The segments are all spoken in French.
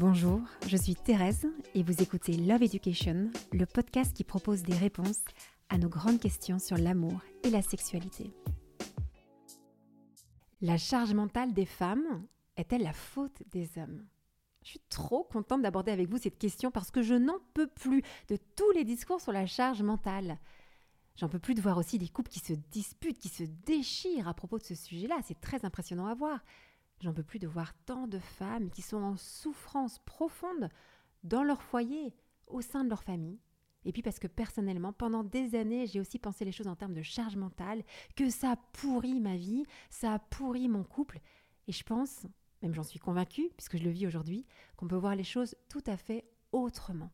Bonjour, je suis Thérèse et vous écoutez Love Education, le podcast qui propose des réponses à nos grandes questions sur l'amour et la sexualité. La charge mentale des femmes est-elle la faute des hommes? Je suis trop contente d'aborder avec vous cette question parce que je n'en peux plus de tous les discours sur la charge mentale. J'en peux plus de voir aussi des couples qui se disputent, qui se déchirent à propos de ce sujet-là. C'est très impressionnant à voir. J'en peux plus de voir tant de femmes qui sont en souffrance profonde dans leur foyer, au sein de leur famille. Et puis parce que personnellement, pendant des années, j'ai aussi pensé les choses en termes de charge mentale, que ça pourrit ma vie, ça pourrit mon couple. Et je pense, même j'en suis convaincue, puisque je le vis aujourd'hui, qu'on peut voir les choses tout à fait autrement.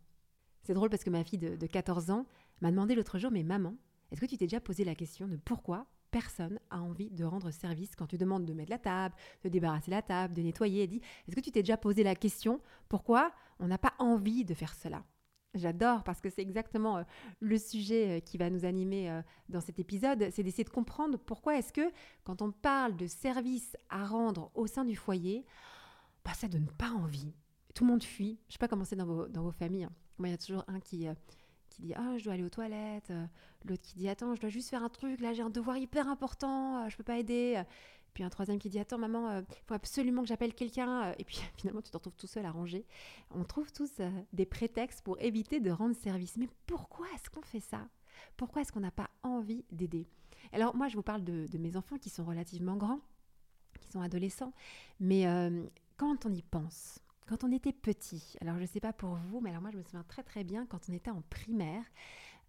C'est drôle parce que ma fille de, de 14 ans m'a demandé l'autre jour, mais maman, est-ce que tu t'es déjà posé la question de pourquoi personne a envie de rendre service quand tu demandes de mettre la table, de débarrasser la table, de nettoyer. Elle dit Est-ce que tu t'es déjà posé la question pourquoi on n'a pas envie de faire cela? J'adore parce que c'est exactement euh, le sujet euh, qui va nous animer euh, dans cet épisode, c'est d'essayer de comprendre pourquoi est-ce que quand on parle de service à rendre au sein du foyer, bah, ça donne pas envie. Tout le monde fuit. Je sais pas comment c'est dans vos, dans vos familles. Hein. Moi, il y a toujours un qui, qui dit ah je dois aller aux toilettes, euh, l'autre qui dit attends je dois juste faire un truc, là j'ai un devoir hyper important, euh, je peux pas aider, puis un troisième qui dit attends maman il euh, faut absolument que j'appelle quelqu'un, et puis finalement tu te retrouves tout seul à ranger. On trouve tous des prétextes pour éviter de rendre service. Mais pourquoi est-ce qu'on fait ça? Pourquoi est-ce qu'on n'a pas envie d'aider? Alors moi je vous parle de, mes enfants qui sont relativement grands, qui sont adolescents, mais quand on y pense, quand on était petit, alors je ne sais pas pour vous, mais alors moi je me souviens très très bien quand on était en primaire,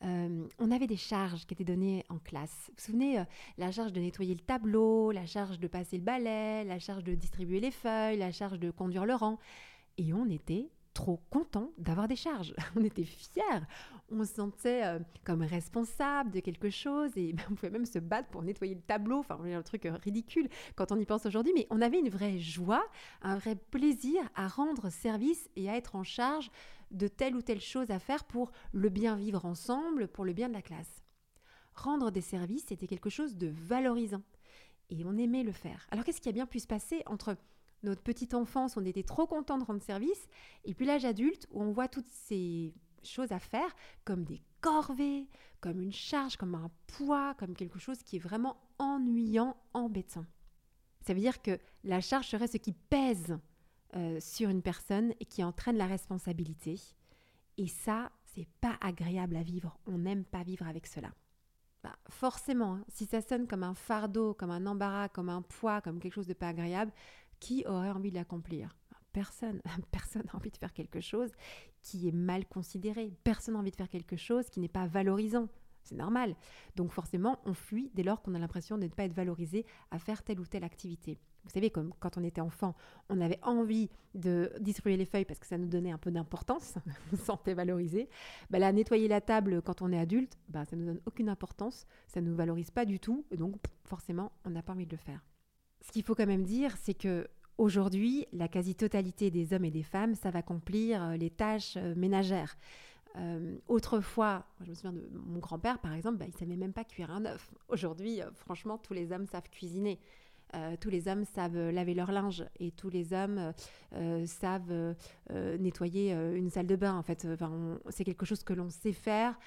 euh, on avait des charges qui étaient données en classe. Vous vous souvenez, euh, la charge de nettoyer le tableau, la charge de passer le balai, la charge de distribuer les feuilles, la charge de conduire le rang. Et on était trop content d'avoir des charges. On était fiers, on se sentait euh, comme responsable de quelque chose et on pouvait même se battre pour nettoyer le tableau. Enfin, un truc euh, ridicule quand on y pense aujourd'hui, mais on avait une vraie joie, un vrai plaisir à rendre service et à être en charge de telle ou telle chose à faire pour le bien vivre ensemble, pour le bien de la classe. Rendre des services, c'était quelque chose de valorisant et on aimait le faire. Alors qu'est-ce qui a bien pu se passer entre notre petite enfance, on était trop content de rendre service. Et puis l'âge adulte, où on voit toutes ces choses à faire comme des corvées, comme une charge, comme un poids, comme quelque chose qui est vraiment ennuyant, embêtant. Ça veut dire que la charge serait ce qui pèse euh, sur une personne et qui entraîne la responsabilité. Et ça, c'est pas agréable à vivre. On n'aime pas vivre avec cela. Bah, forcément, hein, si ça sonne comme un fardeau, comme un embarras, comme un poids, comme quelque chose de pas agréable, qui aurait envie de l'accomplir? Personne. Personne n'a envie de faire quelque chose qui est mal considéré. Personne n'a envie de faire quelque chose qui n'est pas valorisant. C'est normal. Donc forcément, on fuit dès lors qu'on a l'impression de ne pas être valorisé à faire telle ou telle activité. Vous savez, comme quand on était enfant, on avait envie de distribuer les feuilles parce que ça nous donnait un peu d'importance, on se sentait valorisé. Bah là, nettoyer la table quand on est adulte, bah, ça ne nous donne aucune importance, ça ne nous valorise pas du tout, donc forcément, on n'a pas envie de le faire. Ce qu'il faut quand même dire, c'est que aujourd'hui, la quasi-totalité des hommes et des femmes savent accomplir euh, les tâches euh, ménagères. Euh, autrefois, je me souviens de mon grand-père, par exemple, bah, il ne savait même pas cuire un œuf. Aujourd'hui, franchement, tous les hommes savent cuisiner. tous les hommes savent laver leur linge et tous les hommes savent nettoyer une salle de bain. En fait, c'est quelque chose que l'on sait faire.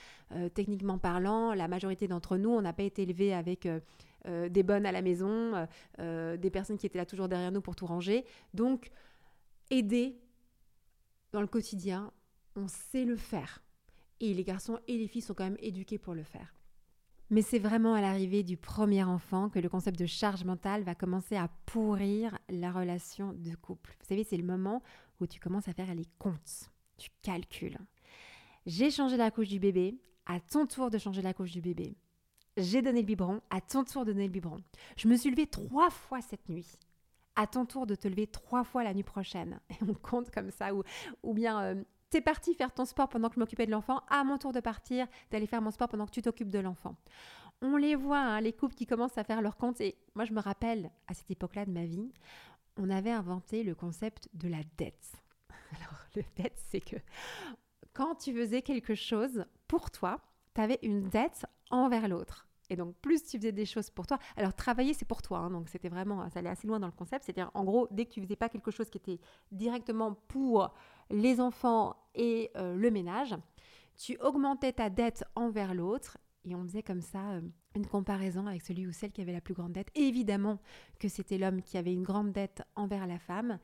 techniquement parlant, la majorité d'entre nous, on n'a pas été élevés avec euh, des bonnes à la maison, euh, euh, des personnes qui étaient là toujours derrière nous pour tout ranger. Donc, aider dans le quotidien, on sait le faire. Et les garçons et les filles sont quand même éduqués pour le faire. Mais c'est vraiment à l'arrivée du premier enfant que le concept de charge mentale va commencer à pourrir la relation de couple. Vous savez, c'est le moment où tu commences à faire les comptes. Tu calcules. J'ai changé la couche du bébé, à ton tour de changer la couche du bébé j'ai donné le biberon, à ton tour de donner le biberon. Je me suis levée trois fois cette nuit. À ton tour de te lever trois fois la nuit prochaine. Et on compte comme ça. Ou, ou bien, euh, t'es parti faire ton sport pendant que je m'occupais de l'enfant. À mon tour de partir, d'aller faire mon sport pendant que tu t'occupes de l'enfant. On les voit, hein, les couples qui commencent à faire leur compte. Et moi, je me rappelle, à cette époque-là de ma vie, on avait inventé le concept de la dette. Alors, le dette, c'est que quand tu faisais quelque chose pour toi, tu avais une dette envers l'autre. Et donc, plus tu faisais des choses pour toi. Alors, travailler, c'est pour toi. Hein, donc, c'était vraiment, ça allait assez loin dans le concept. C'est-à-dire, en gros, dès que tu faisais pas quelque chose qui était directement pour les enfants et euh, le ménage, tu augmentais ta dette envers l'autre. Et on faisait comme ça euh, une comparaison avec celui ou celle qui avait la plus grande dette. évidemment que c'était l'homme qui avait une grande dette envers la femme.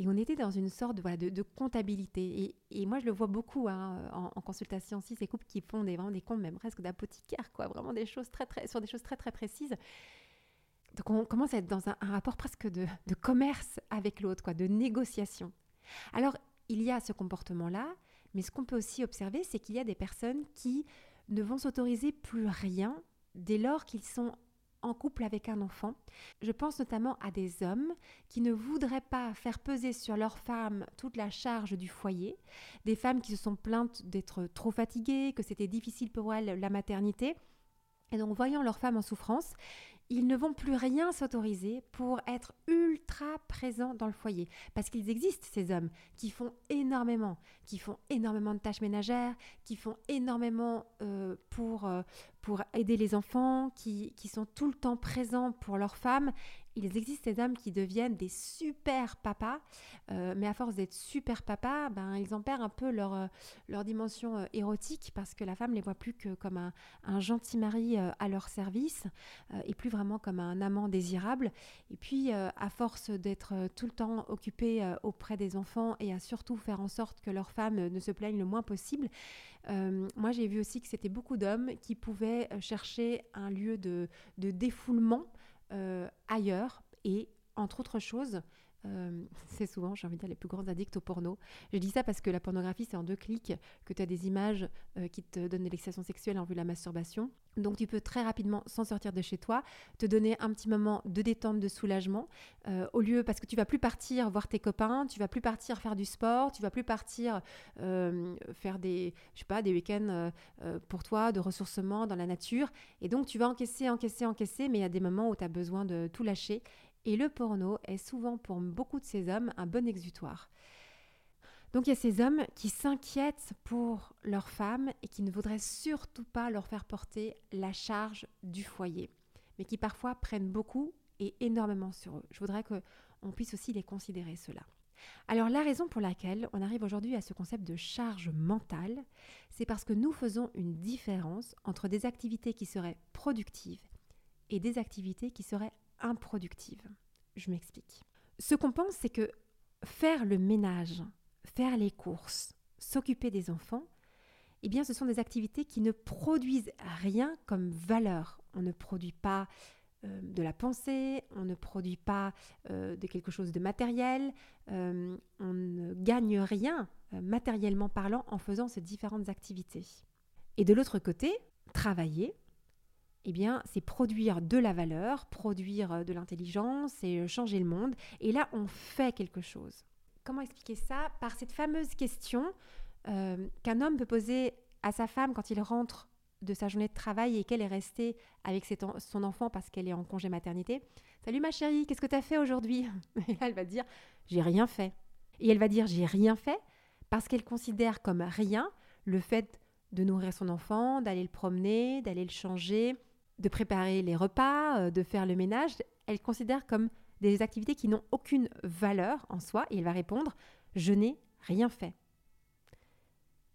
Et on était dans une sorte de, de, comptabilité. Et, moi, je le vois beaucoup hein, en, consultation aussi, ces couples qui font des, vraiment des comptes, même presque d'apothicaire, quoi, vraiment des choses très, très, sur des choses très, très précises. Donc, on commence à être dans un, rapport presque de, de commerce avec l'autre, quoi, de négociation. Alors, il y a ce comportement-là, mais ce qu'on peut aussi observer, c'est qu'il y a des personnes qui ne vont s'autoriser plus rien dès lors qu'ils sont en couple avec un enfant. Je pense notamment à des hommes qui ne voudraient pas faire peser sur leur femme toute la charge du foyer, des femmes qui se sont plaintes d'être trop fatiguées, que c'était difficile pour elles la maternité. Et donc, voyant leur femme en souffrance, ils ne vont plus rien s'autoriser pour être ultra présents dans le foyer. Parce qu'ils existent, ces hommes, qui font énormément, qui font énormément de tâches ménagères, qui font énormément euh, pour, euh, pour aider les enfants, qui, qui, sont tout le temps présents pour leurs femmes il existe des hommes qui deviennent des super papas, euh, mais à force d'être super papas, ben, ils en perdent un peu leur, euh, leur dimension euh, érotique parce que la femme les voit plus que comme un, un gentil mari à leur service et plus vraiment comme un amant désirable. Et puis, à force d'être tout le temps occupé auprès des enfants et à surtout faire en sorte que leur femme ne se plaigne le moins possible, moi j'ai vu aussi que c'était beaucoup d'hommes qui pouvaient chercher un lieu de, de défoulement ailleurs et, entre autres choses, euh, c'est souvent, j'ai envie de dire, les plus grands addicts au porno. Je dis ça parce que la pornographie, c'est en deux clics que tu as des images euh, qui te donnent de l'excitation sexuelle en vue de la masturbation. Donc tu peux très rapidement s'en sortir de chez toi, te donner un petit moment de détente, de soulagement, au lieu parce que tu vas plus partir voir tes copains, tu vas plus partir faire du sport, tu vas plus partir faire des, je sais pas, des week-ends pour toi de ressourcement dans la nature. Et donc tu vas encaisser, encaisser, encaisser, mais il y a des moments où tu as besoin de tout lâcher et le porno est souvent pour beaucoup de ces hommes un bon exutoire. Donc il y a ces hommes qui s'inquiètent pour leurs femmes et qui ne voudraient surtout pas leur faire porter la charge du foyer, mais qui parfois prennent beaucoup et énormément sur eux. Je voudrais qu'on puisse aussi les considérer cela. Alors la raison pour laquelle on arrive aujourd'hui à ce concept de charge mentale, c'est parce que nous faisons une différence entre des activités qui seraient productives et des activités qui seraient improductive. Je m'explique. Ce qu'on pense, c'est que faire le ménage, faire les courses, s'occuper des enfants, eh bien, ce sont des activités qui ne produisent rien comme valeur. On ne produit pas euh, de la pensée, on ne produit pas euh, de quelque chose de matériel, euh, on ne gagne rien matériellement parlant en faisant ces différentes activités. Et de l'autre côté, travailler, eh bien, c'est produire de la valeur, produire euh, de l'intelligence et euh, changer le monde. Et là, on fait quelque chose. Comment expliquer ça? Par cette fameuse question euh, qu'un homme peut poser à sa femme quand il rentre de sa journée de travail et qu'elle est restée avec son enfant parce qu'elle est en congé maternité? Salut ma chérie, qu'est-ce que tu as fait aujourd'hui? Et là, elle va dire, j'ai rien fait. Et elle va dire, j'ai rien fait parce qu'elle considère comme rien le fait de nourrir son enfant, d'aller le promener, d'aller le changer, de préparer les repas, euh, de faire le ménage, elle considère comme des activités qui n'ont aucune valeur en soi et elle va répondre Je n'ai rien fait.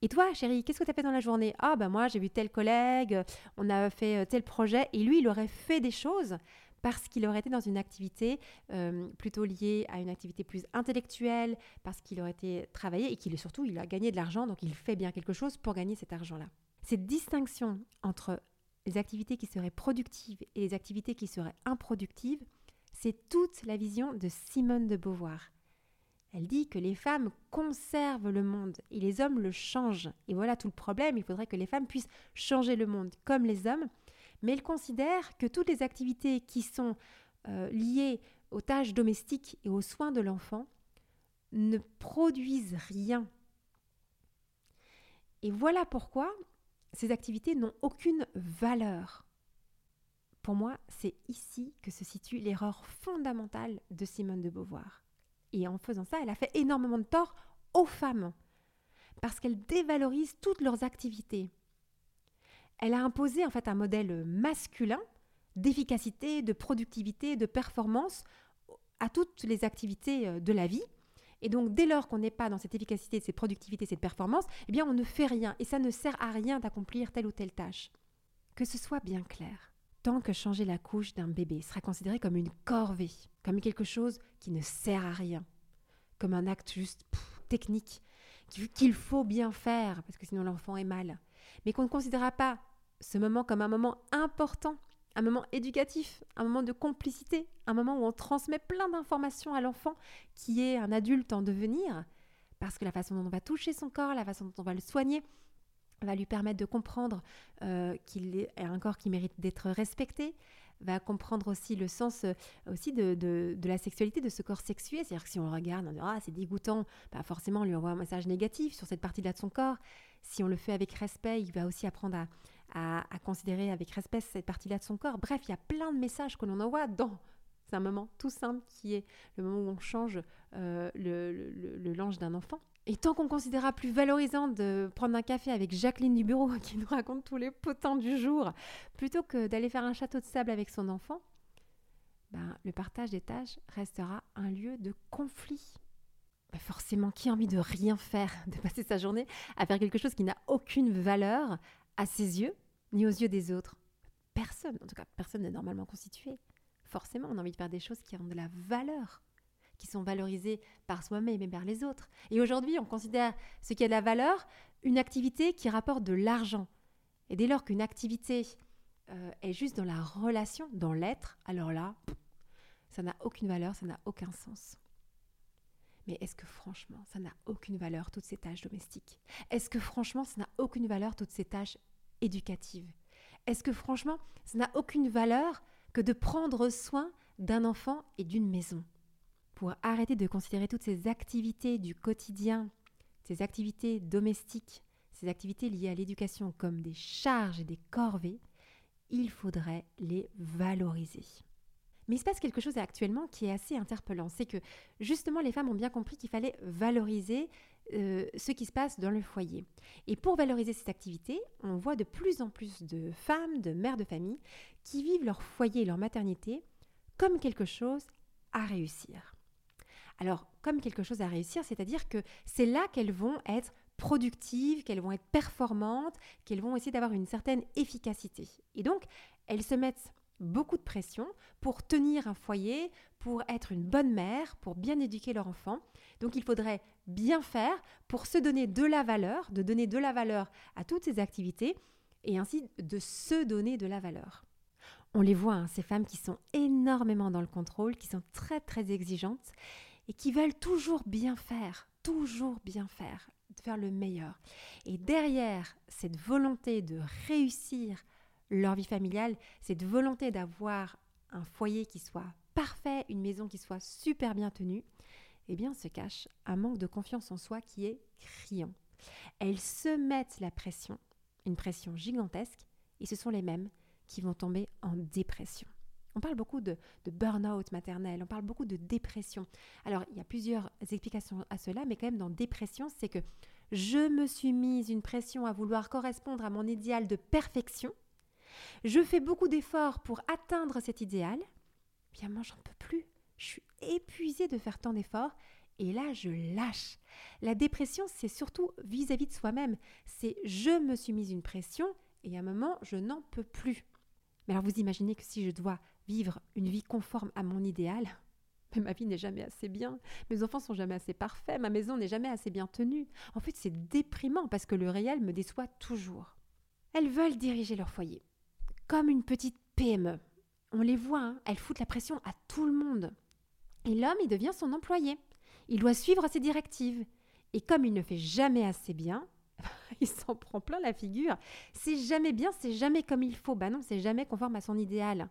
Et toi, chérie, qu'est-ce que tu as fait dans la journée? Ah, ben moi, j'ai vu tel collègue, on a fait euh, tel projet, et lui, il aurait fait des choses parce qu'il aurait été dans une activité euh, plutôt liée à une activité plus intellectuelle, parce qu'il aurait été travaillé et qu'il surtout, il a gagné de l'argent, donc il fait bien quelque chose pour gagner cet argent-là. Cette distinction entre les activités qui seraient productives et les activités qui seraient improductives, c'est toute la vision de Simone de Beauvoir. Elle dit que les femmes conservent le monde et les hommes le changent. Et voilà tout le problème, il faudrait que les femmes puissent changer le monde comme les hommes, mais elle considère que toutes les activités qui sont euh, liées aux tâches domestiques et aux soins de l'enfant ne produisent rien. Et voilà pourquoi ces activités n'ont aucune valeur. Pour moi, c'est ici que se situe l'erreur fondamentale de Simone de Beauvoir. Et en faisant ça, elle a fait énormément de tort aux femmes, parce qu'elle dévalorise toutes leurs activités. Elle a imposé en fait un modèle masculin d'efficacité, de productivité, de performance à toutes les activités euh, de la vie. Et donc, dès lors qu'on n'est pas dans cette efficacité, cette productivité, cette performance, eh bien, on ne fait rien. Et ça ne sert à rien d'accomplir telle ou telle tâche. Que ce soit bien clair. Tant que changer la couche d'un bébé sera considéré comme une corvée, comme quelque chose qui ne sert à rien, comme un acte juste technique, qu'il faut bien faire, parce que sinon l'enfant est mal, mais qu'on ne considérera pas ce moment comme un moment important un moment éducatif, un moment de complicité, un moment où on transmet plein d'informations à l'enfant qui est un adulte en devenir, parce que la façon dont on va toucher son corps, la façon dont on va le soigner, va lui permettre de comprendre euh, qu'il est un corps qui mérite d'être respecté, va comprendre aussi le sens euh, aussi de, de, la sexualité de ce corps sexué. C'est-à-dire que si on le regarde, on dit ah c'est dégoûtant, bah forcément on lui envoie un message négatif sur cette partie-là de son corps. Si on le fait avec respect, il va aussi apprendre à, à, considérer avec respect cette partie-là de son corps. Bref, il y a plein de messages que l'on envoie dans c'est un moment tout simple qui est le moment où on change euh, le, linge d'un enfant. Et tant qu'on considérera plus valorisant de prendre un café avec Jacqueline du bureau qui nous raconte tous les potins du jour, plutôt que d'aller faire un château de sable avec son enfant, ben, le partage des tâches restera un lieu de conflit. Ben, forcément, qui a envie de rien faire, de passer sa journée à faire quelque chose qui n'a aucune valeur à ses yeux ni aux yeux des autres. Personne, en tout cas, personne n'est normalement constitué. Forcément, on a envie de faire des choses qui ont de la valeur, qui sont valorisées par soi-même et par les autres. Et aujourd'hui, on considère ce qui a de la valeur une activité qui rapporte de l'argent. Et dès lors qu'une activité euh, est juste dans la relation, dans l'être, alors là, ça n'a aucune valeur, ça n'a aucun sens. Mais est-ce que franchement, ça n'a aucune valeur, toutes ces tâches domestiques? Est-ce que franchement, ça n'a aucune valeur, toutes ces tâches éducative Est-ce que franchement, ça n'a aucune valeur que de prendre soin d'un enfant et d'une maison? Pour arrêter de considérer toutes ces activités du quotidien, ces activités domestiques, ces activités liées à l'éducation comme des charges et des corvées, il faudrait les valoriser. Mais il se passe quelque chose actuellement qui est assez interpellant, c'est que justement les femmes ont bien compris qu'il fallait valoriser euh, ce qui se passe dans le foyer. Et pour valoriser cette activité, on voit de plus en plus de femmes, de mères de famille, qui vivent leur foyer et leur maternité comme quelque chose à réussir. Alors, comme quelque chose à réussir, c'est-à-dire que c'est là qu'elles vont être productives, qu'elles vont être performantes, qu'elles vont essayer d'avoir une certaine efficacité. Et donc, elles se mettent beaucoup de pression pour tenir un foyer, pour être une bonne mère, pour bien éduquer leur enfant. Donc il faudrait bien faire pour se donner de la valeur, de donner de la valeur à toutes ces activités et ainsi de se donner de la valeur. On les voit, hein, ces femmes qui sont énormément dans le contrôle, qui sont très très exigeantes et qui veulent toujours bien faire, toujours bien faire, faire le meilleur. Et derrière cette volonté de réussir leur vie familiale, cette volonté d'avoir un foyer qui soit parfait, une maison qui soit super bien tenue, eh bien se cache un manque de confiance en soi qui est criant. Elles se mettent la pression, une pression gigantesque, et ce sont les mêmes qui vont tomber en dépression. On parle beaucoup de, de burn-out maternel, on parle beaucoup de dépression. Alors, il y a plusieurs explications à cela, mais quand même dans dépression, c'est que je me suis mise une pression à vouloir correspondre à mon idéal de perfection, je fais beaucoup d'efforts pour atteindre cet idéal. Bien moi, j'en peux plus. Je suis épuisée de faire tant d'efforts. Et là, je lâche. La dépression, c'est surtout vis-à-vis de soi-même. C'est je me suis mise une pression et à un moment, je n'en peux plus. Mais alors, vous imaginez que si je dois vivre une vie conforme à mon idéal, mais ma vie n'est jamais assez bien, mes enfants sont jamais assez parfaits, ma maison n'est jamais assez bien tenue. En fait, c'est déprimant parce que le réel me déçoit toujours. Elles veulent diriger leur foyer comme une petite PME. On les voit, hein, elles foutent la pression à tout le monde. Et l'homme, il devient son employé. Il doit suivre ses directives. Et comme il ne fait jamais assez bien, il s'en prend plein la figure. C'est jamais bien, c'est jamais comme il faut. Bah non, c'est jamais conforme à son idéal.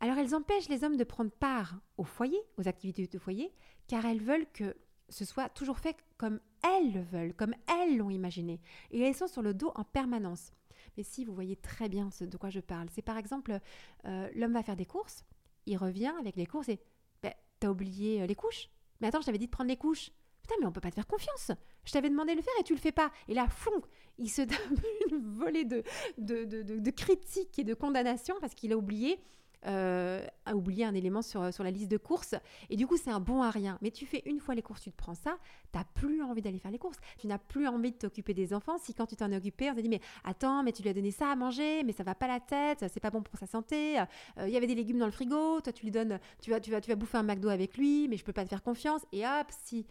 Alors elles empêchent les hommes de prendre part au foyer, aux activités de foyer, car elles veulent que ce soit toujours fait comme elles le veulent, comme elles l'ont imaginé. Et elles sont sur le dos en permanence. Mais si vous voyez très bien ce de quoi je parle, c'est par exemple, euh, l'homme va faire des courses, il revient avec les courses et ben, t'as oublié euh, les couches Mais attends, je t'avais dit de prendre les couches. Putain, mais on peut pas te faire confiance. Je t'avais demandé de le faire et tu le fais pas. Et là, flonk, il se donne une volée de, de, de, de critiques et de condamnations parce qu'il a oublié euh, a oublié un élément sur, sur la liste de courses. Et du coup, c'est un bon à rien. Mais tu fais une fois les courses, tu te prends ça, tu n'as plus envie d'aller faire les courses. Tu n'as plus envie de t'occuper des enfants. Si quand tu t'en occupé, on t'a dit, mais attends, mais tu lui as donné ça à manger, mais ça va pas la tête, c'est pas bon pour sa santé. Euh, il y avait des légumes dans le frigo, toi tu lui donnes, tu vas, tu vas, tu vas bouffer un McDo avec lui, mais je peux pas te faire confiance. Et hop, si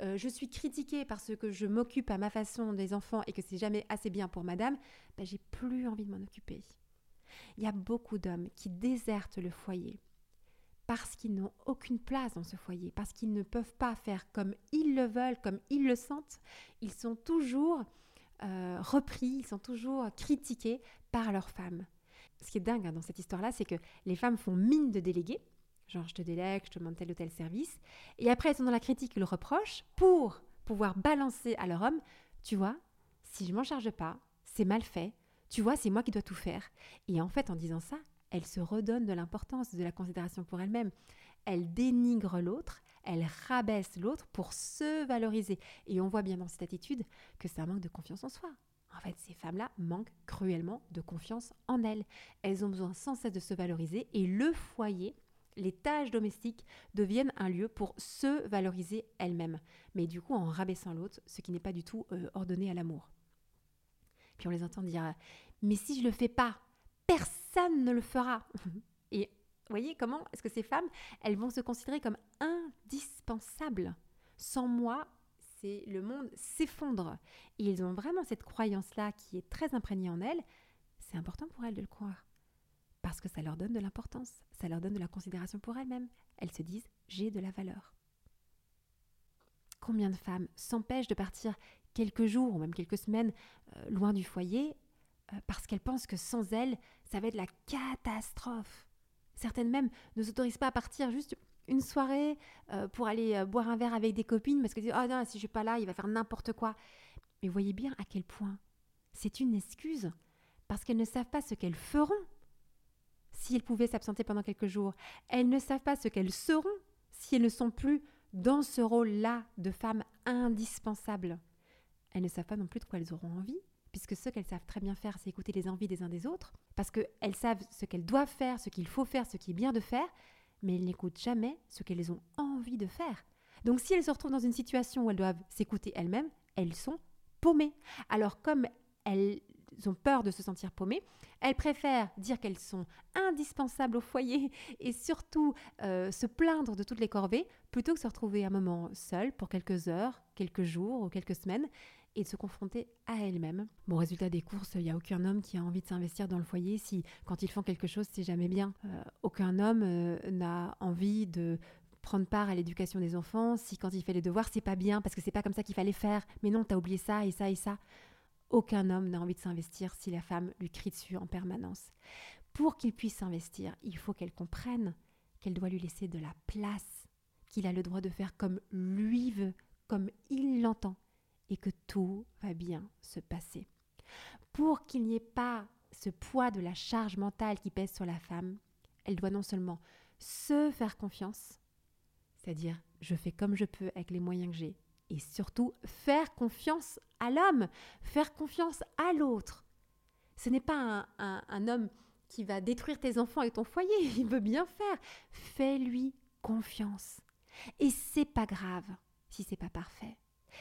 euh, je suis critiquée parce que je m'occupe à ma façon des enfants et que c'est jamais assez bien pour madame, ben, j'ai plus envie de m'en occuper. Il y a beaucoup d'hommes qui désertent le foyer parce qu'ils n'ont aucune place dans ce foyer, parce qu'ils ne peuvent pas faire comme ils le veulent, comme ils le sentent. Ils sont toujours euh, repris, ils sont toujours critiqués par leurs femmes. Ce qui est dingue hein, dans cette histoire-là, c'est que les femmes font mine de déléguer, genre je te délègue, je te demande tel ou tel service, et après elles sont dans la critique le reproche pour pouvoir balancer à leur homme, tu vois, si je m'en charge pas, c'est mal fait, tu vois, c'est moi qui dois tout faire. Et en fait, en disant ça, elle se redonne de l'importance, de la considération pour elle-même. Elle dénigre l'autre, elle rabaisse l'autre pour se valoriser. Et on voit bien dans cette attitude que ça manque de confiance en soi. En fait, ces femmes-là manquent cruellement de confiance en elles. Elles ont besoin sans cesse de se valoriser et le foyer, les tâches domestiques deviennent un lieu pour se valoriser elles-mêmes. Mais du coup, en rabaissant l'autre, ce qui n'est pas du tout euh, ordonné à l'amour. On les entend dire Mais si je le fais pas, personne ne le fera. Et voyez comment est-ce que ces femmes, elles vont se considérer comme indispensables. Sans moi, c'est le monde s'effondre. Et ils ont vraiment cette croyance-là qui est très imprégnée en elles. C'est important pour elles de le croire. Parce que ça leur donne de l'importance, ça leur donne de la considération pour elles-mêmes. Elles se disent j'ai de la valeur. Combien de femmes s'empêchent de partir quelques jours ou même quelques semaines euh, loin du foyer euh, parce qu'elles pensent que sans elles, ça va être la catastrophe. Certaines même ne s'autorisent pas à partir juste une soirée euh, pour aller boire un verre avec des copines parce qu'elles disent oh non si je suis pas là il va faire n'importe quoi. Mais voyez bien à quel point c'est une excuse parce qu'elles ne savent pas ce qu'elles feront si elles pouvaient s'absenter pendant quelques jours. Elles ne savent pas ce qu'elles seront si elles ne sont plus dans ce rôle-là de femmes indispensables elles ne savent pas non plus de quoi elles auront envie, puisque ce qu'elles savent très bien faire, c'est écouter les envies des uns des autres, parce qu'elles savent ce qu'elles doivent faire, ce qu'il faut faire, ce qui est bien de faire, mais elles n'écoutent jamais ce qu'elles ont envie de faire. Donc si elles se retrouvent dans une situation où elles doivent s'écouter elles-mêmes, elles sont paumées. Alors comme elles ont peur de se sentir paumées, elles préfèrent dire qu'elles sont indispensables au foyer et surtout euh, se plaindre de toutes les corvées plutôt que se retrouver un moment seul pour quelques heures, quelques jours ou quelques semaines et de se confronter à elle-même. Bon, résultat des courses, il n'y a aucun homme qui a envie de s'investir dans le foyer si, quand ils font quelque chose, c'est jamais bien. Euh, aucun homme euh, n'a envie de prendre part à l'éducation des enfants si, quand il fait les devoirs, c'est pas bien parce que c'est pas comme ça qu'il fallait faire. Mais non, t'as oublié ça et ça et ça. Aucun homme n'a envie de s'investir si la femme lui crie dessus en permanence. Pour qu'il puisse s'investir, il faut qu'elle comprenne qu'elle doit lui laisser de la place, qu'il a le droit de faire comme lui veut, comme il l'entend et que tout va bien se passer. Pour qu'il n'y ait pas ce poids de la charge mentale qui pèse sur la femme, elle doit non seulement se faire confiance, c'est-à-dire je fais comme je peux avec les moyens que j'ai, et surtout faire confiance à l'homme, faire confiance à l'autre. Ce n'est pas un, homme qui va détruire tes enfants et ton foyer, il veut bien faire. Fais-lui confiance. Et c'est pas grave si c'est pas parfait.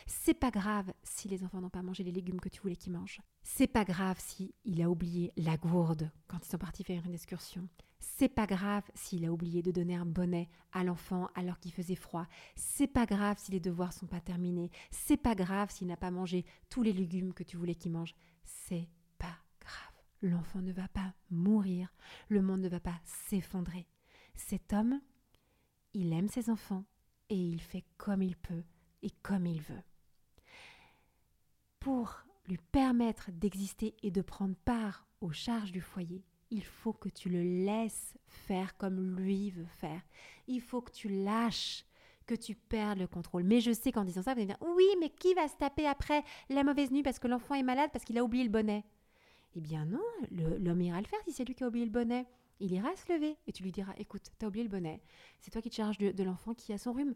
C'est pas grave si les enfants n'ont pas mangé les légumes que tu voulais qu'ils mangent. C'est pas grave si il a oublié la gourde quand ils sont partis faire une excursion. C'est pas grave s'il a oublié de donner un bonnet à l'enfant alors qu'il faisait froid. C'est pas grave si les devoirs sont pas terminés. C'est pas grave s'il n'a pas mangé tous les légumes que tu voulais qu'il mange. C'est pas grave. L'enfant ne va pas mourir. Le monde ne va pas s'effondrer. Cet homme, il aime ses enfants et il fait comme il peut et comme il veut. Pour lui permettre d'exister et de prendre part aux charges du foyer, il faut que tu le laisses faire comme lui veut faire. Il faut que tu lâches, que tu perdes le contrôle. Mais je sais qu'en disant ça, vous allez dire Oui, mais qui va se taper après la mauvaise nuit parce que l'enfant est malade, parce qu'il a oublié le bonnet? Eh bien non, l'homme ira le faire si c'est lui qui a oublié le bonnet. Il ira se lever et tu lui diras Écoute, t'as oublié le bonnet. C'est toi qui te charges de l'enfant qui a son rhume.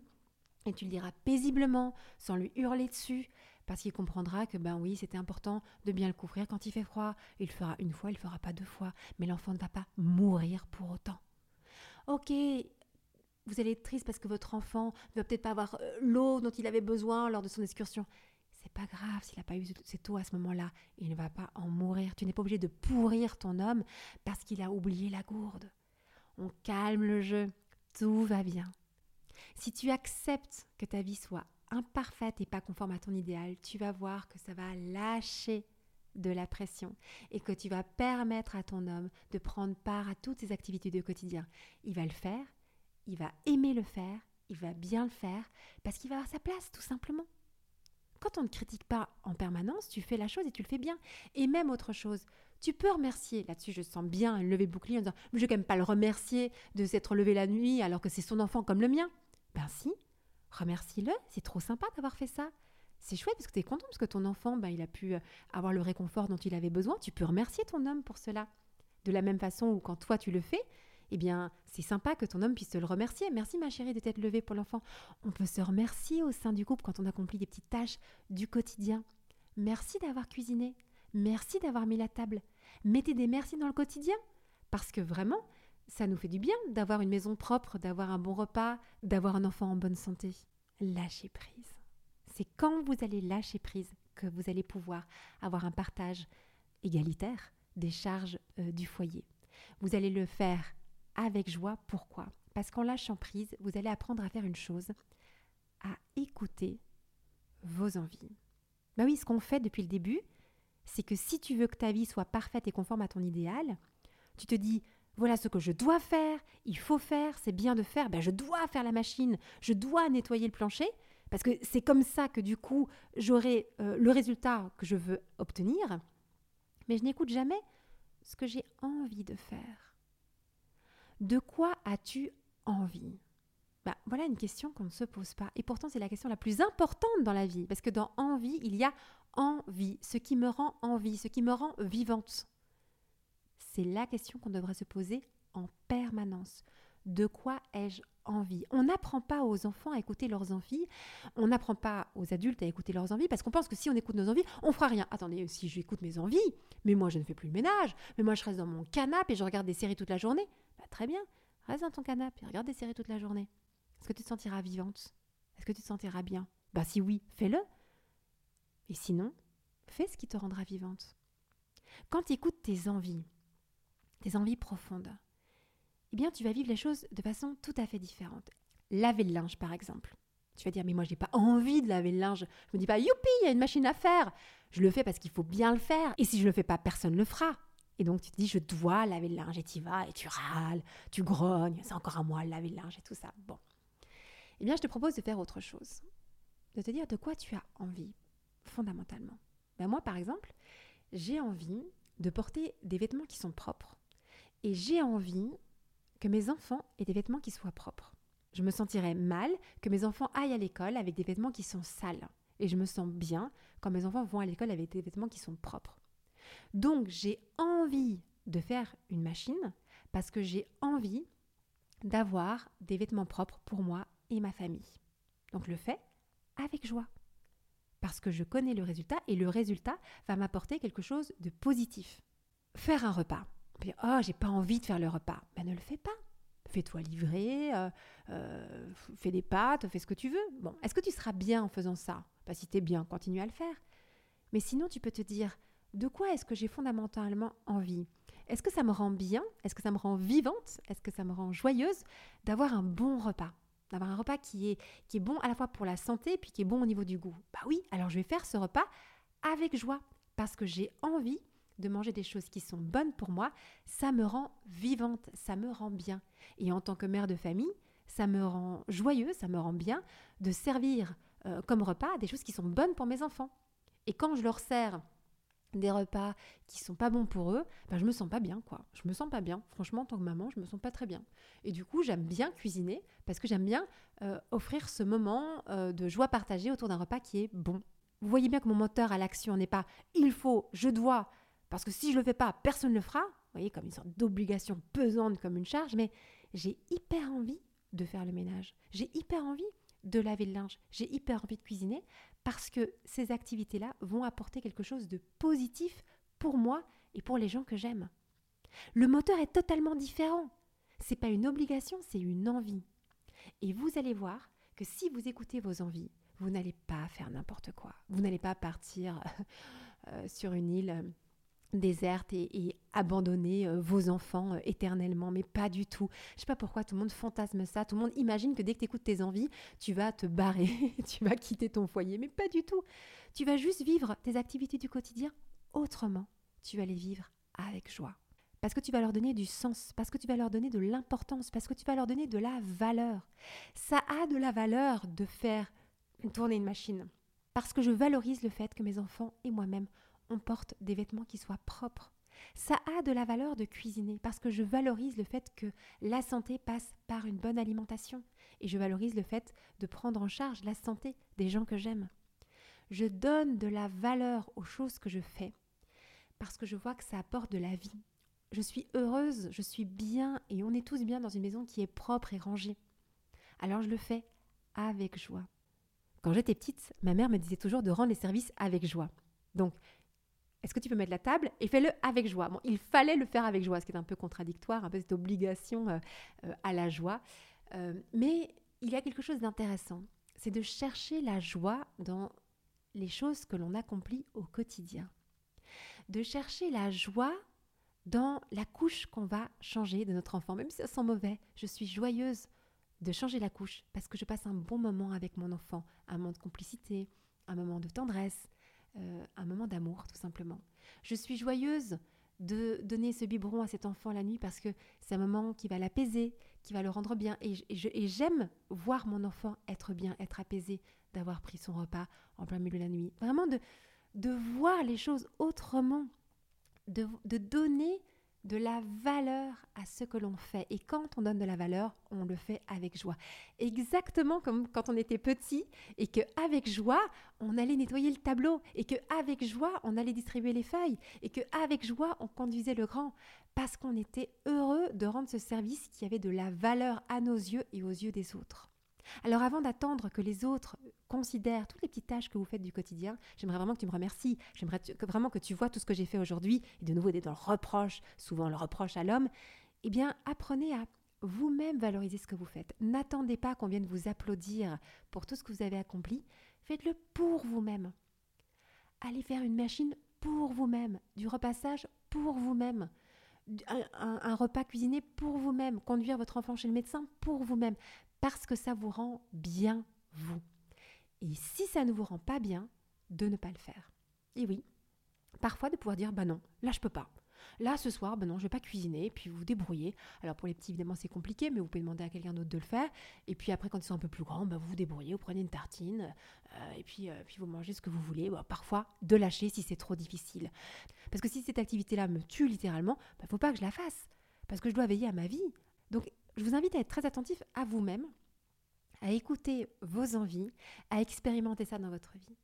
Et tu le diras paisiblement, sans lui hurler dessus, parce qu'il comprendra que ben oui, c'était important de bien le couvrir quand il fait froid. Il le fera une fois, il le fera pas deux fois, mais l'enfant ne va pas mourir pour autant. Ok, vous allez être triste parce que votre enfant ne va peut-être pas avoir euh, l'eau dont il avait besoin lors de son excursion. C'est pas grave s'il n'a pas eu cette eau à ce moment-là. Il ne va pas en mourir. Tu n'es pas obligé de pourrir ton homme parce qu'il a oublié la gourde. On calme le jeu. Tout va bien. Si tu acceptes que ta vie soit imparfaite et pas conforme à ton idéal, tu vas voir que ça va lâcher de la pression et que tu vas permettre à ton homme de prendre part à toutes ses activités du quotidien. Il va le faire, il va aimer le faire, il va bien le faire parce qu'il va avoir sa place tout simplement. Quand on ne critique pas en permanence, tu fais la chose et tu le fais bien. Et même autre chose, tu peux remercier. Là-dessus, je sens bien lever bouclier en disant je même pas le remercier de s'être levé la nuit alors que c'est son enfant comme le mien. Ben si, remercie-le, c'est trop sympa d'avoir fait ça. C'est chouette parce que tu es content parce que ton enfant, ben, il a pu euh, avoir le réconfort dont il avait besoin. Tu peux remercier ton homme pour cela. De la même façon où quand toi tu le fais, eh bien, c'est sympa que ton homme puisse te le remercier. Merci ma chérie de t'être levée pour l'enfant. On peut se remercier au sein du couple quand on accomplit des petites tâches du quotidien. Merci d'avoir cuisiné. Merci d'avoir mis la table. Mettez des merci dans le quotidien. Parce que vraiment, ça nous fait du bien d'avoir une maison propre, d'avoir un bon repas, d'avoir un enfant en bonne santé. Lâchez prise. C'est quand vous allez lâcher prise que vous allez pouvoir avoir un partage égalitaire des charges euh, du foyer. Vous allez le faire avec joie. Pourquoi? Parce qu'en lâchant prise, vous allez apprendre à faire une chose, à écouter vos envies. Ben oui, ce qu'on fait depuis le début, c'est que si tu veux que ta vie soit parfaite et conforme à ton idéal, tu te dis voilà ce que je dois faire, il faut faire, c'est bien de faire, ben je dois faire la machine, je dois nettoyer le plancher, parce que c'est comme ça que du coup j'aurai euh, le résultat que je veux obtenir, mais je n'écoute jamais ce que j'ai envie de faire. De quoi as-tu envie? Bah, Voilà une question qu'on ne se pose pas. Et pourtant, c'est la question la plus importante dans la vie. Parce que dans envie, il y a envie, ce qui me rend envie, ce qui me rend vivante. C'est la question qu'on devrait se poser en permanence. De quoi ai-je envie? On n'apprend pas aux enfants à écouter leurs envies, on n'apprend pas aux adultes à écouter leurs envies parce qu'on pense que si on écoute nos envies, on fera rien. Attendez, si j'écoute mes envies, mais moi je ne fais plus le ménage, mais moi je reste dans mon canapé et je regarde des séries toute la journée. Bah, très bien, reste dans ton canapé et regarde des séries toute la journée. Est-ce que tu te sentiras vivante? Est-ce que tu te sentiras bien? Bah si oui, fais-le. Et sinon, fais ce qui te rendra vivante. Quand tu écoutes tes envies, tes envies profondes, eh bien tu vas vivre les choses de façon tout à fait différente. Laver le linge par exemple. Tu vas dire mais moi j'ai pas envie de laver le linge. Je me dis pas youpi, il y a une machine à faire. Je le fais parce qu'il faut bien le faire et si je le fais pas personne le fera. Et donc tu te dis je dois laver le linge et tu vas et tu râles, tu grognes, c'est encore à moi de laver le linge et tout ça. Bon. Eh bien je te propose de faire autre chose. De te dire de quoi tu as envie fondamentalement. Ben moi par exemple, j'ai envie de porter des vêtements qui sont propres et j'ai envie que mes enfants aient des vêtements qui soient propres. Je me sentirais mal que mes enfants aillent à l'école avec des vêtements qui sont sales. Et je me sens bien quand mes enfants vont à l'école avec des vêtements qui sont propres. Donc j'ai envie de faire une machine parce que j'ai envie d'avoir des vêtements propres pour moi et ma famille. Donc le fais avec joie. Parce que je connais le résultat et le résultat va m'apporter quelque chose de positif. Faire un repas. Puis, oh, j'ai pas envie de faire le repas. Ben, ne le fais pas. Fais-toi livrer, euh, euh, fais des pâtes, fais ce que tu veux. Bon, est-ce que tu seras bien en faisant ça? Si tu es bien, continue à le faire. Mais sinon, tu peux te dire de quoi est-ce que j'ai fondamentalement envie? Est-ce que ça me rend bien? Est-ce que ça me rend vivante? Est-ce que ça me rend joyeuse d'avoir un bon repas? D'avoir un repas qui est, qui est bon à la fois pour la santé puis qui est bon au niveau du goût. Bah oui, alors je vais faire ce repas avec joie parce que j'ai envie de manger des choses qui sont bonnes pour moi, ça me rend vivante, ça me rend bien. Et en tant que mère de famille, ça me rend joyeuse, ça me rend bien de servir euh, comme repas des choses qui sont bonnes pour mes enfants. Et quand je leur sers des repas qui sont pas bons pour eux, ben je me sens pas bien quoi. Je me sens pas bien. Franchement, en tant que maman, je me sens pas très bien. Et du coup, j'aime bien cuisiner parce que j'aime bien euh, offrir ce moment euh, de joie partagée autour d'un repas qui est bon. Vous voyez bien que mon moteur à l'action n'est pas il faut, je dois, parce que si je le fais pas, personne ne le fera. Vous voyez, comme une sorte d'obligation pesante, comme une charge. Mais j'ai hyper envie de faire le ménage. J'ai hyper envie de laver le linge, j'ai hyper envie de cuisiner parce que ces activités-là vont apporter quelque chose de positif pour moi et pour les gens que j'aime. Le moteur est totalement différent. C'est pas une obligation, c'est une envie. Et vous allez voir que si vous écoutez vos envies, vous n'allez pas faire n'importe quoi. Vous n'allez pas partir euh, sur une île euh, déserte et, abandonner euh, vos enfants éternellement, mais pas du tout. Je sais pas pourquoi tout le monde fantasme ça, tout le monde imagine que dès que tu écoutes tes envies, tu vas te barrer, tu vas quitter ton foyer, mais pas du tout. Tu vas juste vivre tes activités du quotidien autrement. Tu vas les vivre avec joie parce que tu vas leur donner du sens, parce que tu vas leur donner de l'importance, parce que tu vas leur donner de la valeur. Ça a de la valeur de faire tourner une machine, parce que je valorise le fait que mes enfants et moi-même, on porte des vêtements qui soient propres. Ça a de la valeur de cuisiner, parce que je valorise le fait que la santé passe par une bonne alimentation, et je valorise le fait de prendre en charge la santé des gens que j'aime. Je donne de la valeur aux choses que je fais, parce que je vois que ça apporte de la vie, je suis heureuse, je suis bien et on est tous bien dans une maison qui est propre et rangée. Alors je le fais avec joie. Quand j'étais petite, ma mère me disait toujours de rendre les services avec joie. Donc, est-ce que tu peux mettre la table et fais-le avec joie? Bon, il fallait le faire avec joie, ce qui est un peu contradictoire, un peu cette obligation euh, euh, à la joie. Euh, mais il y a quelque chose d'intéressant, c'est de chercher la joie dans les choses que l'on accomplit au quotidien. De chercher la joie dans la couche qu'on va changer de notre enfant. Même si ça sent mauvais, je suis joyeuse de changer la couche parce que je passe un bon moment avec mon enfant, un moment de complicité, un moment de tendresse, euh, un moment d'amour tout simplement. Je suis joyeuse de donner ce biberon à cet enfant la nuit parce que c'est un moment qui va l'apaiser, qui va le rendre bien. Et, j'aime voir mon enfant être bien, être apaisé, d'avoir pris son repas en plein milieu de la nuit. Vraiment de, de voir les choses autrement de, donner de la valeur à ce que l'on fait. Et quand on donne de la valeur, on le fait avec joie. Exactement comme quand on était petit et que avec joie, on allait nettoyer le tableau et que avec joie, on allait distribuer les feuilles et que avec joie, on conduisait le grand parce qu'on était heureux de rendre ce service qui avait de la valeur à nos yeux et aux yeux des autres. Alors avant d'attendre que les autres considèrent toutes les petites tâches que vous faites du quotidien, j'aimerais vraiment que tu me remercies, j'aimerais vraiment que tu vois tout ce que j'ai fait aujourd'hui, et de nouveau d'être dans le reproche, souvent le reproche à l'homme, eh bien apprenez à vous-même valoriser ce que vous faites. N'attendez pas qu'on vienne vous applaudir pour tout ce que vous avez accompli, faites-le pour vous-même. Allez faire une machine pour vous-même, du repassage pour vous-même. un, repas cuisiné pour vous-même, conduire votre enfant chez le médecin pour vous-même parce que ça vous rend bien vous. Et si ça ne vous rend pas bien, de ne pas le faire. Et oui, parfois de pouvoir dire bah non, là je peux pas. Là ce soir, ben non, je vais pas cuisiner, puis vous débrouillez. Alors pour les petits évidemment c'est compliqué, mais vous pouvez demander à quelqu'un d'autre de le faire. Et puis après quand ils sont un peu plus grands, ben, vous vous débrouillez, vous prenez une tartine, euh, et puis, euh, puis vous mangez ce que vous voulez. parfois de lâcher si c'est trop difficile. Parce que si cette activité-là me tue littéralement, il ne faut pas que je la fasse, parce que je dois veiller à ma vie. Je vous invite à être très attentif à vous-même, à écouter vos envies, à expérimenter ça dans votre vie.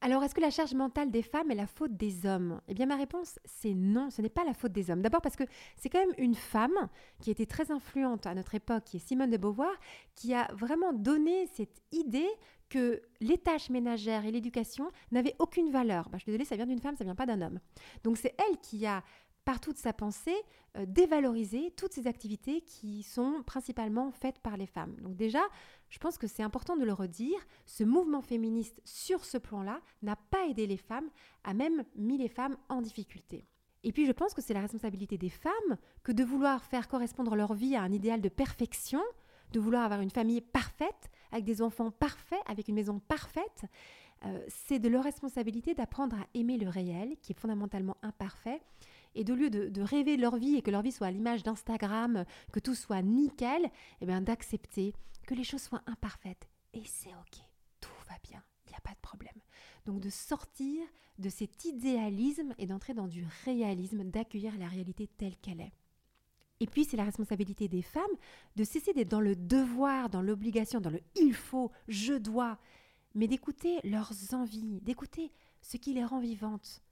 Alors, est-ce que la charge mentale des femmes est la faute des hommes? Eh bien, ma réponse, c'est non, ce n'est pas la faute des hommes. D'abord parce que c'est quand même une femme qui était très influente à notre époque, qui est Simone de Beauvoir, qui a vraiment donné cette idée que les tâches ménagères et l'éducation n'avaient aucune valeur. Bah, je suis désolée, ça vient d'une femme, ça vient pas d'un homme. Donc, c'est elle qui a par toute sa pensée, euh, dévaloriser toutes ces activités qui sont principalement faites par les femmes. Donc déjà, je pense que c'est important de le redire, ce mouvement féministe sur ce plan-là n'a pas aidé les femmes, a même mis les femmes en difficulté. Et puis je pense que c'est la responsabilité des femmes que de vouloir faire correspondre leur vie à un idéal de perfection, de vouloir avoir une famille parfaite, avec des enfants parfaits, avec une maison parfaite. Euh, c'est de leur responsabilité d'apprendre à aimer le réel, qui est fondamentalement imparfait, et de lieu de, rêver leur vie et que leur vie soit à l'image d'Instagram, que tout soit nickel, eh bien d'accepter que les choses soient imparfaites. Et c'est ok, tout va bien, il n'y a pas de problème. Donc de sortir de cet idéalisme et d'entrer dans du réalisme, d'accueillir la réalité telle qu'elle est. Et puis, c'est la responsabilité des femmes de cesser d'être dans le devoir, dans l'obligation, dans le il faut, je dois, mais d'écouter leurs envies, d'écouter ce qui les rend vivantes,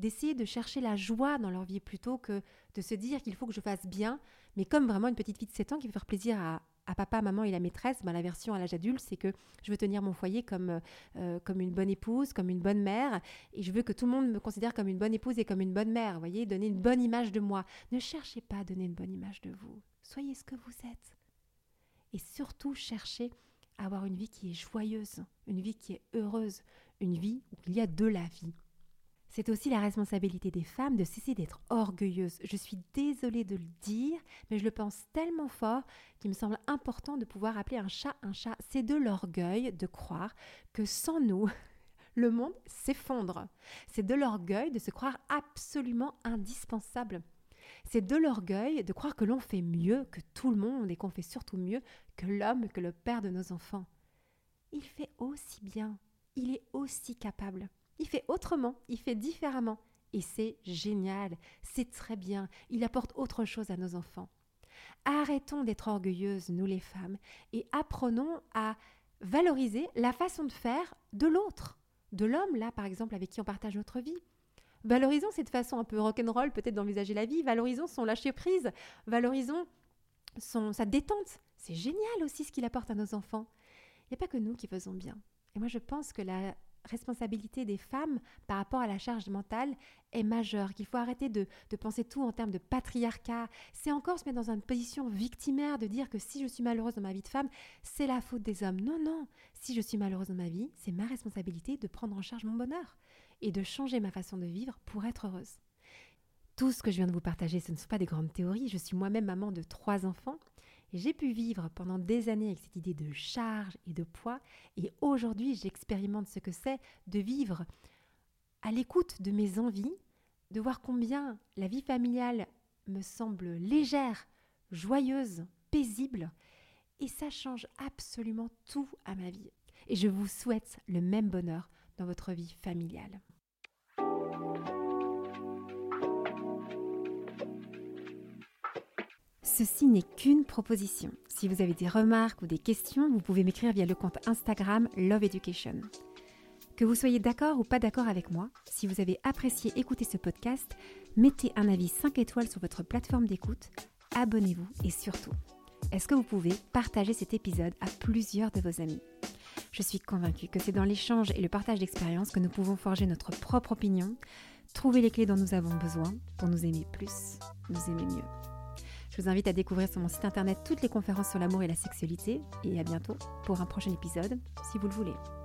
d'essayer de chercher la joie dans leur vie plutôt que de se dire qu'il faut que je fasse bien, mais comme vraiment une petite fille de 7 ans qui veut faire plaisir à à papa, maman et la maîtresse, ben, la version à l'âge adulte, c'est que je veux tenir mon foyer comme, euh, comme une bonne épouse, comme une bonne mère, et je veux que tout le monde me considère comme une bonne épouse et comme une bonne mère, vous voyez, donner une bonne image de moi. Ne cherchez pas à donner une bonne image de vous. Soyez ce que vous êtes. Et surtout, cherchez à avoir une vie qui est joyeuse, une vie qui est heureuse, une vie où il y a de la vie. C'est aussi la responsabilité des femmes de cesser d'être orgueilleuses. Je suis désolée de le dire, mais je le pense tellement fort qu'il me semble important de pouvoir appeler un chat un chat. C'est de l'orgueil de croire que sans nous, le monde s'effondre. C'est de l'orgueil de se croire absolument indispensable. C'est de l'orgueil de croire que l'on fait mieux que tout le monde et qu'on fait surtout mieux que l'homme, que le père de nos enfants. Il fait aussi bien, il est aussi capable. Il fait autrement, il fait différemment. Et c'est génial, c'est très bien, il apporte autre chose à nos enfants. Arrêtons d'être orgueilleuses, nous les femmes, et apprenons à valoriser la façon de faire de l'autre, de l'homme, là par exemple, avec qui on partage notre vie. Valorisons cette façon un peu rock'n'roll peut-être d'envisager la vie, valorisons son lâcher-prise, valorisons son, sa détente. C'est génial aussi ce qu'il apporte à nos enfants. Il n'y a pas que nous qui faisons bien. Et moi je pense que la responsabilité des femmes par rapport à la charge mentale est majeure, qu'il faut arrêter de, de, penser tout en termes de patriarcat. C'est encore se mettre dans une position victimaire de dire que si je suis malheureuse dans ma vie de femme, c'est la faute des hommes. Non, non, si je suis malheureuse dans ma vie, c'est ma responsabilité de prendre en charge mon bonheur et de changer ma façon de vivre pour être heureuse. Tout ce que je viens de vous partager, ce ne sont pas des grandes théories. Je suis moi-même maman de trois enfants j'ai pu vivre pendant des années avec cette idée de charge et de poids, et aujourd'hui j'expérimente ce que c'est de vivre à l'écoute de mes envies, de voir combien la vie familiale me semble légère, joyeuse, paisible, et ça change absolument tout à ma vie. Et je vous souhaite le même bonheur dans votre vie familiale. Ceci n'est qu'une proposition. Si vous avez des remarques ou des questions, vous pouvez m'écrire via le compte Instagram Love Education. Que vous soyez d'accord ou pas d'accord avec moi, si vous avez apprécié écouter ce podcast, mettez un avis 5 étoiles sur votre plateforme d'écoute, abonnez-vous et surtout, est-ce que vous pouvez partager cet épisode à plusieurs de vos amis? Je suis convaincue que c'est dans l'échange et le partage d'expériences que nous pouvons forger notre propre opinion, trouver les clés dont nous avons besoin pour nous aimer plus, nous aimer mieux. Je vous invite à découvrir sur mon site internet toutes les conférences sur l'amour et la sexualité et à bientôt pour un prochain épisode si vous le voulez.